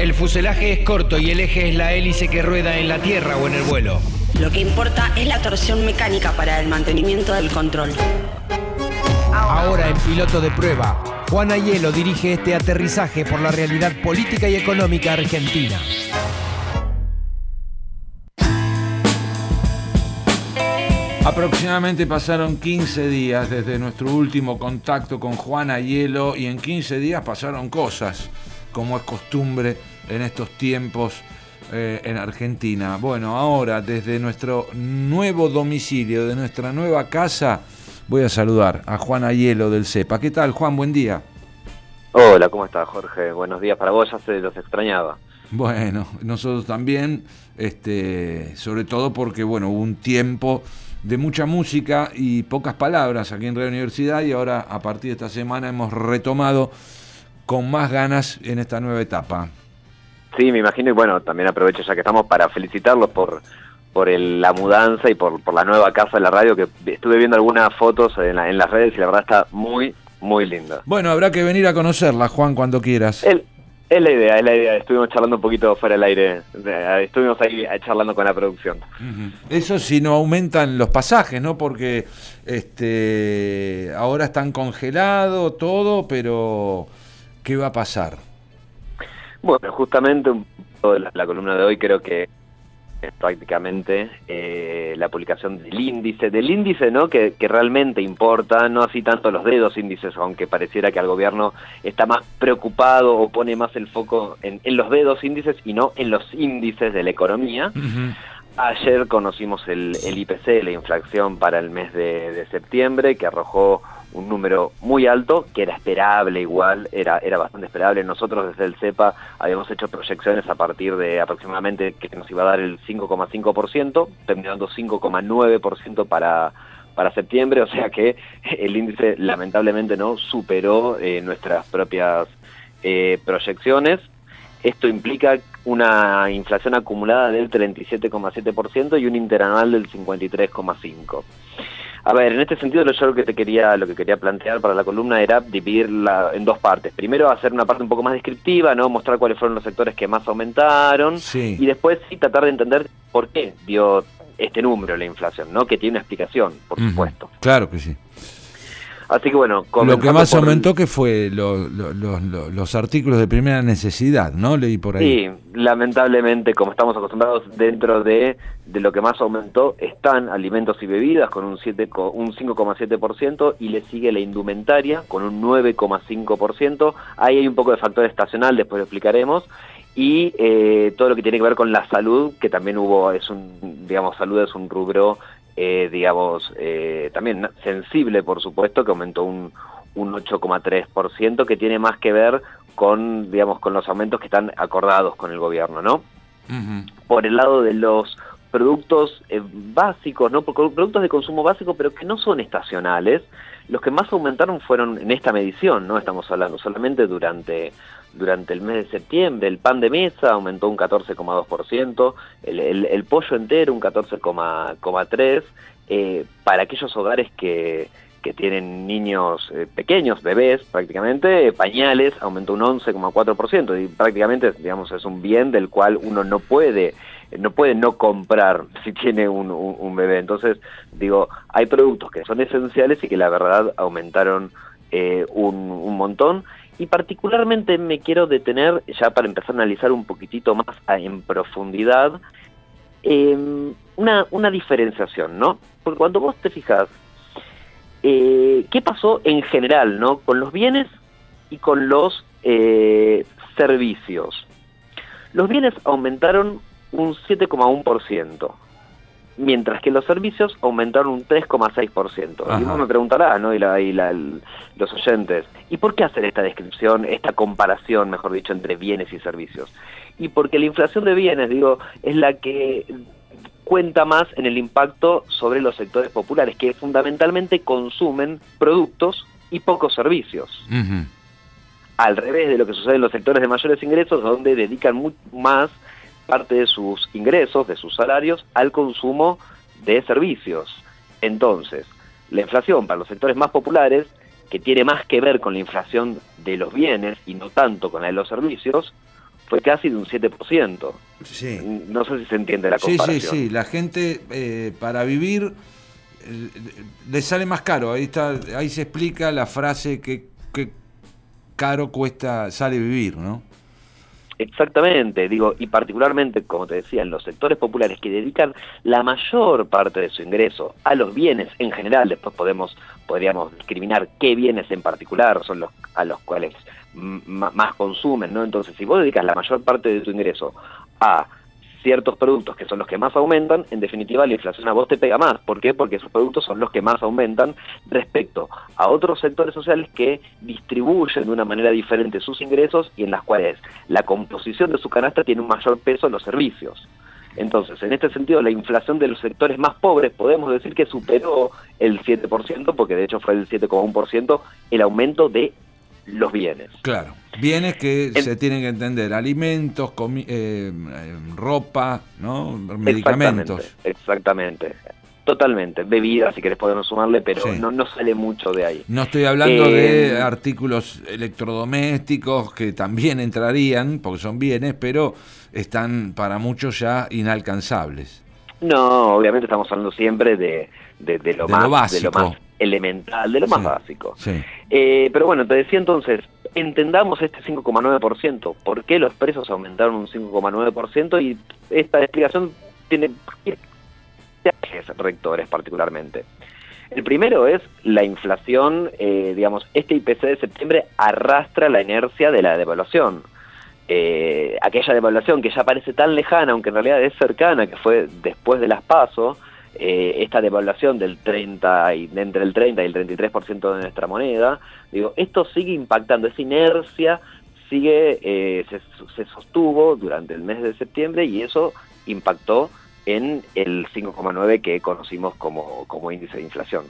El fuselaje es corto y el eje es la hélice que rueda en la tierra o en el vuelo. Lo que importa es la torsión mecánica para el mantenimiento del control. Ahora en piloto de prueba, Juan Ayelo dirige este aterrizaje por la realidad política y económica argentina. Aproximadamente pasaron 15 días desde nuestro último contacto con Juan Ayelo y en 15 días pasaron cosas, como es costumbre en estos tiempos eh, en Argentina. Bueno, ahora desde nuestro nuevo domicilio, de nuestra nueva casa, voy a saludar a Juan Ayelo del CEPA. ¿Qué tal, Juan? Buen día. Hola, ¿cómo estás, Jorge? Buenos días para vos, ya se los extrañaba. Bueno, nosotros también, este, sobre todo porque, bueno, hubo un tiempo de mucha música y pocas palabras aquí en Radio Universidad y ahora a partir de esta semana hemos retomado con más ganas en esta nueva etapa. Sí, me imagino y bueno, también aprovecho ya que estamos para felicitarlos por por la mudanza y por, por la nueva casa de la radio que estuve viendo algunas fotos en, en las redes y la verdad está muy muy linda. Bueno, habrá que venir a conocerla, Juan, cuando quieras. El, es la idea, es la idea. Estuvimos charlando un poquito fuera del aire. Estuvimos ahí charlando con la producción. Eso si no aumentan los pasajes, ¿no? Porque este ahora están congelados todo, pero ¿qué va a pasar? Bueno, justamente la columna de hoy creo que es prácticamente eh, la publicación del índice, del índice ¿no? Que, realmente importa, no así tanto los dedos índices, aunque pareciera que al gobierno está más preocupado o pone más el foco en, los dedos índices y no en los índices de la economía. Ayer conocimos el, el, IPC, la inflación para el mes de septiembre, que arrojó un número muy alto, que era esperable igual, era, era bastante esperable. Nosotros desde el CEPA habíamos hecho proyecciones a partir de aproximadamente que nos iba a dar el 5,5%, terminando 5,9% para para septiembre, o sea que el índice lamentablemente no superó eh, nuestras propias eh, proyecciones. Esto implica una inflación acumulada del 37,7% y un interanual del 53,5%. A ver, en este sentido yo lo que te quería, lo que quería plantear para la columna era dividirla en dos partes. Primero hacer una parte un poco más descriptiva, ¿no? Mostrar cuáles fueron los sectores que más aumentaron. Y después sí tratar de entender por qué dio este número la inflación, ¿no? Que tiene una explicación, por supuesto. Claro que sí. Así que bueno, lo que más aumentó que fue los artículos de primera necesidad, ¿no? Leí por ahí. Sí, lamentablemente, como estamos acostumbrados, dentro de, de lo que más aumentó están alimentos y bebidas con un, un 5,7% y le sigue la indumentaria con un 9,5%. Ahí hay un poco de factor estacional, después lo explicaremos. Y eh, todo lo que tiene que ver con la salud, que también hubo, es un, digamos, salud es un rubro eh, digamos, eh, también sensible, por supuesto, que aumentó un, un 8,3%, que tiene más que ver con, digamos, con los aumentos que están acordados con el gobierno, ¿no? Por el lado de los productos eh, básicos, ¿no? Productos de consumo básico, pero que no son estacionales, los que más aumentaron fueron en esta medición, ¿no? Estamos hablando solamente durante durante el mes de septiembre. El pan de mesa aumentó un 14,2%, el, el, el, pollo entero un 14,3%, eh, para aquellos hogares que, que tienen niños eh, pequeños, bebés prácticamente, pañales aumentó un 11,4% y prácticamente, digamos, es un bien del cual uno no puede no puede no comprar si tiene un, bebé. Entonces, digo, hay productos que son esenciales y que la verdad aumentaron eh, un, montón y particularmente me quiero detener, ya para empezar a analizar un poquitito más en profundidad, una, una diferenciación, ¿no? Porque cuando vos te fijas, eh, ¿qué pasó en general, ¿no? Con los bienes y con los eh, servicios. Los bienes aumentaron un 7,1% mientras que los servicios aumentaron un 3,6%. Y uno me preguntará, ¿no? Y, los oyentes, ¿y por qué hacer esta descripción, esta comparación, mejor dicho, entre bienes y servicios? Y porque la inflación de bienes, digo, es la que cuenta más en el impacto sobre los sectores populares, que fundamentalmente consumen productos y pocos servicios. Al revés de lo que sucede en los sectores de mayores ingresos, donde dedican mucho más parte de sus ingresos, de sus salarios, al consumo de servicios. Entonces, la inflación para los sectores más populares, que tiene más que ver con la inflación de los bienes y no tanto con la de los servicios, fue casi de un 7%. Sí. No sé si se entiende la Sí, comparación. sí, sí. La gente eh, para vivir eh, le sale más caro. Ahí está, ahí se explica la frase que, que caro cuesta, sale vivir, ¿no? Exactamente, digo, y particularmente, como te decía, en los sectores populares que dedican la mayor parte de su ingreso a los bienes en general, después podemos podríamos discriminar qué bienes en particular son los a los cuales más consumen, ¿no? Entonces, si vos dedicas la mayor parte de tu ingreso a ciertos productos que son los que más aumentan, en definitiva la inflación a vos te pega más. ¿Por qué? Porque esos productos son los que más aumentan respecto a otros sectores sociales que distribuyen de una manera diferente sus ingresos y en las cuales la composición de su canasta tiene un mayor peso en los servicios. Entonces, en este sentido, la inflación de los sectores más pobres podemos decir que superó el 7%, porque de hecho fue el 7,1% el aumento de los bienes. Claro. Bienes que se tienen que entender, alimentos, eh, eh, ropa, ¿no? medicamentos. Exactamente, exactamente. Totalmente. Bebidas, si querés podemos sumarle, pero Sí. no, no sale mucho de ahí. No estoy hablando Eh, de artículos electrodomésticos que también entrarían, porque son bienes, pero están para muchos ya inalcanzables. No, obviamente estamos hablando siempre de, de, de lo, De más, lo básico. de lo más elemental, de lo más Sí, básico. Sí. Eh, pero bueno, te decía entonces, entendamos este 5,9%. ¿Por qué los precios aumentaron un 5,9%? Y esta explicación tiene ejes rectores particularmente. El primero es la inflación, eh, digamos, este IPC de septiembre arrastra la inercia de la devaluación. Eh, aquella devaluación que ya parece tan lejana, aunque en realidad es cercana, que fue después de las PASO, eh, esta devaluación del 30 y, entre el 30 y el 33% de nuestra moneda, digo, esto sigue impactando, esa inercia sigue, eh, se, se sostuvo durante el mes de septiembre y eso impactó en el 5,9 que conocimos como, como índice de inflación.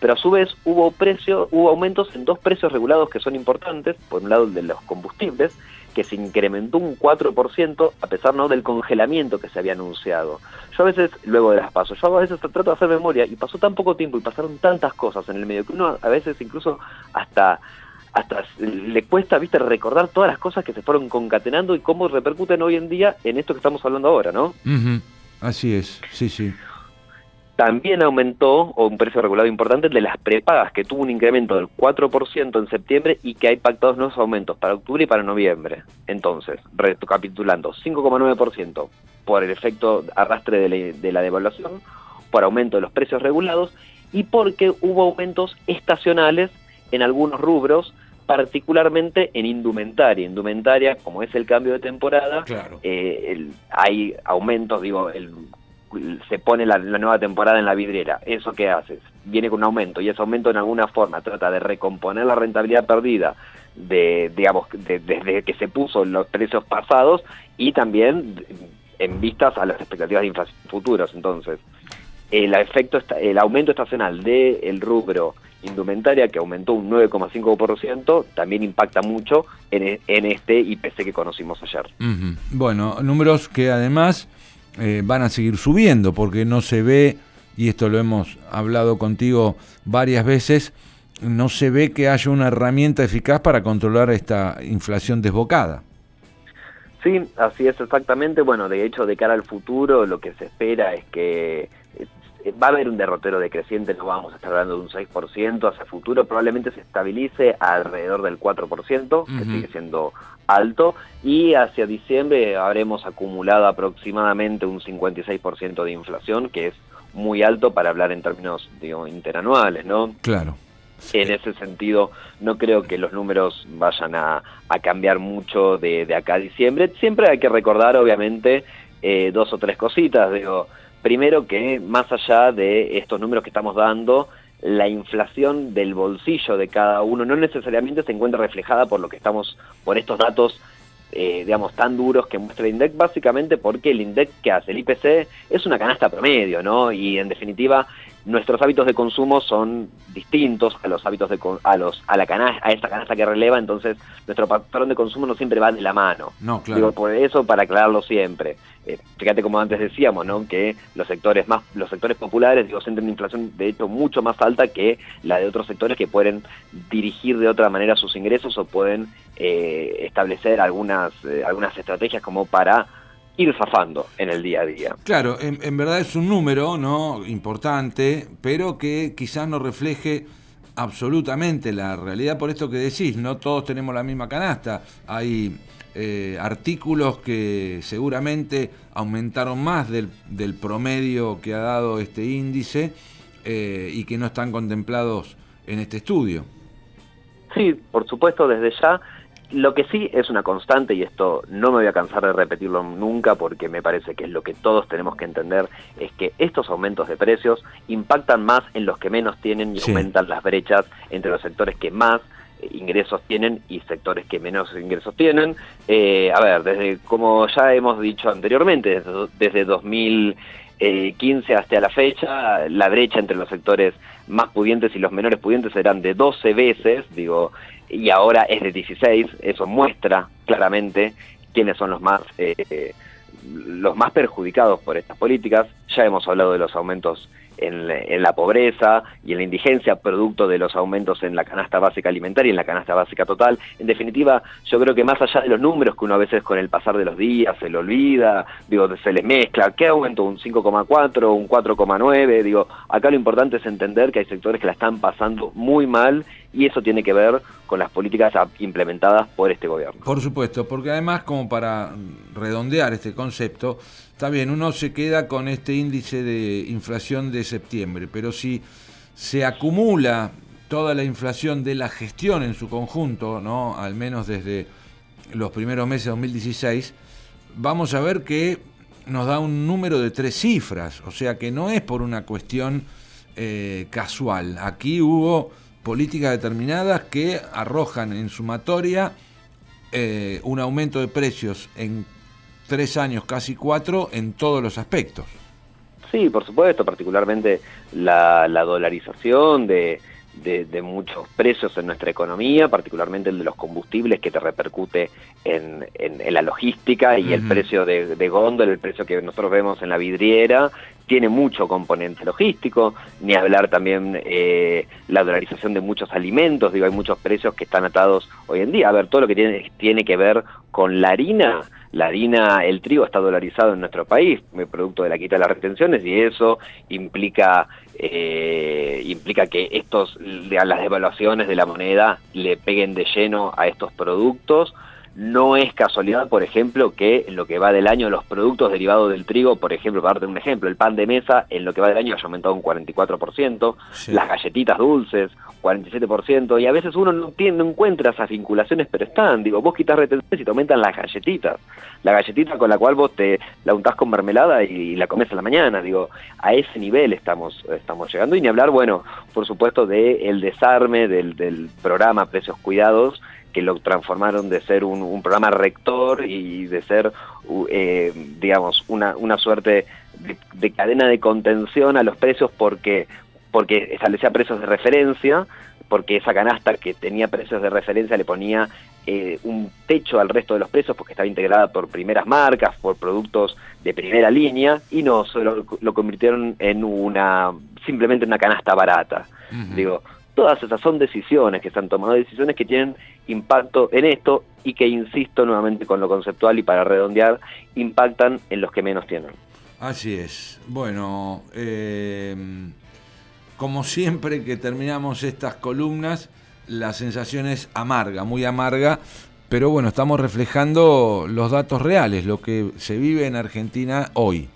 Pero a su vez hubo precio, hubo aumentos en dos precios regulados que son importantes, por un lado el de los combustibles, que se incrementó un 4% a pesar no del congelamiento que se había anunciado. Yo a veces, luego de las pasos, yo a veces trato de hacer memoria y pasó tan poco tiempo y pasaron tantas cosas en el medio que uno a veces incluso hasta hasta le cuesta, viste, recordar todas las cosas que se fueron concatenando y cómo repercuten hoy en día en esto que estamos hablando ahora, ¿no? Así es, sí, sí. También aumentó, o un precio regulado importante, el de las prepagas, que tuvo un incremento del 4% en septiembre y que hay pactados nuevos aumentos para octubre y para noviembre. Entonces, recapitulando, 5,9% por el efecto arrastre de la, de la devaluación, por aumento de los precios regulados y porque hubo aumentos estacionales en algunos rubros, particularmente en indumentaria. Indumentaria, como es el cambio de temporada, Claro. eh, el- hay aumentos, digo, el- se pone la, nueva temporada en la vidriera. ¿Eso qué haces? Viene con un aumento y ese aumento en alguna forma trata de recomponer la rentabilidad perdida de, digamos, de- desde que se puso los precios pasados y también en vistas a las expectativas de inflación futuras. Entonces, el efecto el aumento estacional del rubro indumentaria que aumentó un 9,5% también impacta mucho en, en este IPC que conocimos ayer. Bueno, números que además eh, van a seguir subiendo porque no se ve, y esto lo hemos hablado contigo varias veces, no se ve que haya una herramienta eficaz para controlar esta inflación desbocada. Sí, así es exactamente. Bueno, de hecho, de cara al futuro, lo que se espera es que va a haber un derrotero decreciente, no vamos a estar hablando de un 6%, hacia futuro probablemente se estabilice alrededor del 4%, que Ujú. sigue siendo alto, y hacia diciembre habremos acumulado aproximadamente un 56% de inflación, que es muy alto para hablar en términos digo, interanuales, ¿no? Claro. En ese sentido, no creo que los números vayan a, a cambiar mucho de, de acá a diciembre. Siempre hay que recordar, obviamente, eh, dos o tres cositas. Digo, primero que más allá de estos números que estamos dando, la inflación del bolsillo de cada uno no necesariamente se encuentra reflejada por lo que estamos, por estos datos eh, digamos, tan duros que muestra el INDEC, básicamente porque el INDEC que hace el IPC es una canasta promedio, ¿no? Y en definitiva, nuestros hábitos de consumo son distintos a los hábitos de a los a la canasta, a esta canasta que releva, entonces nuestro patrón de consumo no siempre va de la mano. No, claro. Digo, por eso, para aclararlo siempre. Eh, fíjate como antes decíamos, ¿no? Que los sectores más, los sectores populares, digo, sienten una inflación de hecho mucho más alta que la de otros sectores que pueden dirigir de otra manera sus ingresos o pueden eh, establecer algunas, eh, algunas estrategias como para ir zafando en el día a día. Claro, en, verdad es un número no importante, pero que quizás no refleje absolutamente la realidad por esto que decís, no todos tenemos la misma canasta, hay eh, artículos que seguramente aumentaron más del, del, promedio que ha dado este índice y que no están contemplados en este estudio. Sí, por supuesto, desde ya lo que sí es una constante, y esto no me voy a cansar de repetirlo nunca porque me parece que es lo que todos tenemos que entender, es que estos aumentos de precios impactan más en los que menos tienen y aumentan las brechas entre los sectores que más eh, ingresos tienen y sectores que menos ingresos tienen. Eh, a ver, desde como ya hemos dicho anteriormente, desde, desde 2015 hasta la fecha, la brecha entre los sectores más pudientes y los menores pudientes eran de 12 veces, digo, y ahora es de 16, eso muestra claramente quiénes son los más eh, los más perjudicados por estas políticas. Ya hemos hablado de los aumentos en, la pobreza y en la indigencia, producto de los aumentos en la canasta básica alimentaria y en la canasta básica total. En definitiva, yo creo que más allá de los números que uno a veces con el pasar de los días se le olvida, digo, se les mezcla, ¿qué aumento? ¿Un 5,4, un 4,9? Digo, acá lo importante es entender que hay sectores que la están pasando muy mal y eso tiene que ver con las políticas implementadas por este gobierno. Por supuesto, porque además como para redondear este concepto, está bien, uno se queda con este índice de inflación de septiembre, pero si se acumula toda la inflación de la gestión en su conjunto, ¿no? al menos desde los primeros meses de 2016, vamos a ver que nos da un número de tres cifras, o sea que no es por una cuestión eh, casual. Aquí hubo políticas determinadas que arrojan en sumatoria eh, un aumento de precios en tres años, casi cuatro, en todos los aspectos. Sí, por supuesto, particularmente la, dolarización de, de, muchos precios en nuestra economía, particularmente el de los combustibles que te repercute en, en, la logística y el precio de, de góndola, el precio que nosotros vemos en la vidriera, tiene mucho componente logístico, ni hablar también eh, la dolarización de muchos alimentos, digo, hay muchos precios que están atados hoy en día. A ver, todo lo que tiene, tiene que ver con la harina, la harina, el trigo está dolarizado en nuestro país, producto de la quita de las retenciones, y eso implica eh, implica que estos las devaluaciones de la moneda le peguen de lleno a estos productos no es casualidad, por ejemplo, que en lo que va del año los productos derivados del trigo, por ejemplo, para darte un ejemplo, el pan de mesa en lo que va del año haya aumentado un 44%, las galletitas dulces 47%, y a veces uno no, tiene, no encuentra esas vinculaciones, pero están. Digo, vos quitas retenciones y te aumentan las galletitas. La galletita con la cual vos te la untás con mermelada y, la comes a la mañana. Digo, a ese nivel estamos, estamos llegando. Y ni hablar, bueno, por supuesto, del el desarme del, del programa Precios Cuidados, que lo transformaron de ser un, programa rector y de ser, eh, digamos, una, una suerte de, cadena de contención a los precios porque, porque establecía precios de referencia, porque esa canasta que tenía precios de referencia le ponía eh, un techo al resto de los precios porque estaba integrada por primeras marcas, por productos de primera línea y no, solo lo convirtieron en una simplemente una canasta barata. Digo, Todas esas son decisiones que se han tomado, decisiones que tienen impacto en esto y que, insisto nuevamente con lo conceptual y para redondear, impactan en los que menos tienen. Así es. Bueno, eh, como siempre que terminamos estas columnas, la sensación es amarga, muy amarga, pero bueno, estamos reflejando los datos reales, lo que se vive en Argentina hoy.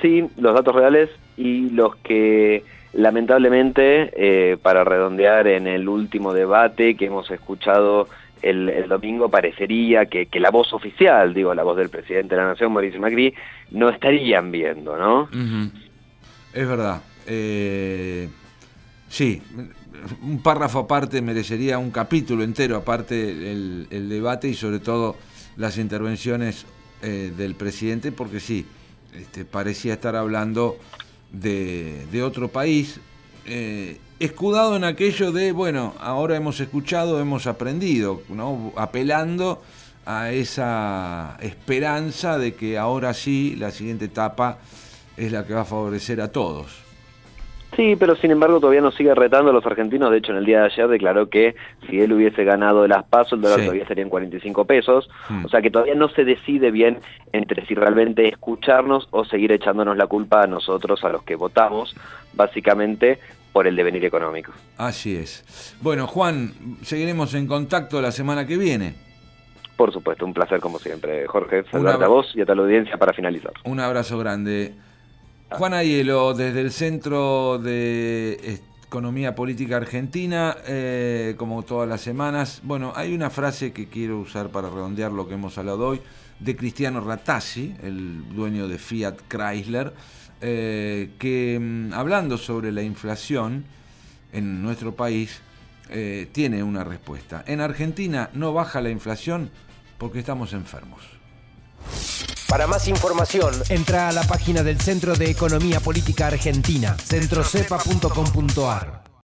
Sí, los datos reales y los que Lamentablemente, eh, para redondear en el último debate que hemos escuchado el, domingo, parecería que, la voz oficial, digo, la voz del presidente de la Nación, Mauricio Macri, no estarían viendo, ¿no? Es verdad. Eh, sí, un párrafo aparte merecería un capítulo entero aparte el, el debate y sobre todo las intervenciones eh, del presidente, porque sí, este, parecía estar hablando de, otro país, eh, escudado en aquello de, bueno, ahora hemos escuchado, hemos aprendido, ¿no? apelando a esa esperanza de que ahora sí la siguiente etapa es la que va a favorecer a todos. Sí, pero sin embargo todavía nos sigue retando a los argentinos. De hecho, en el día de ayer declaró que si él hubiese ganado las pasos, el dólar todavía serían 45 pesos. Hmm. O sea que todavía no se decide bien entre si realmente escucharnos o seguir echándonos la culpa a nosotros, a los que votamos, básicamente por el devenir económico. Así es. Bueno, Juan, seguiremos en contacto la semana que viene. Por supuesto, un placer como siempre, Jorge. Saludarte a vos y a toda la audiencia para finalizar. Un abrazo grande. Juan Ayelo, desde el Centro de Economía Política Argentina, eh, como todas las semanas. Bueno, hay una frase que quiero usar para redondear lo que hemos hablado hoy, de Cristiano Ratassi, el dueño de Fiat Chrysler, eh, que mm, hablando sobre la inflación en nuestro país, eh, tiene una respuesta. En Argentina no baja la inflación porque estamos enfermos. Para más información, entra a la página del Centro de Economía Política Argentina, centrocepa.com.ar.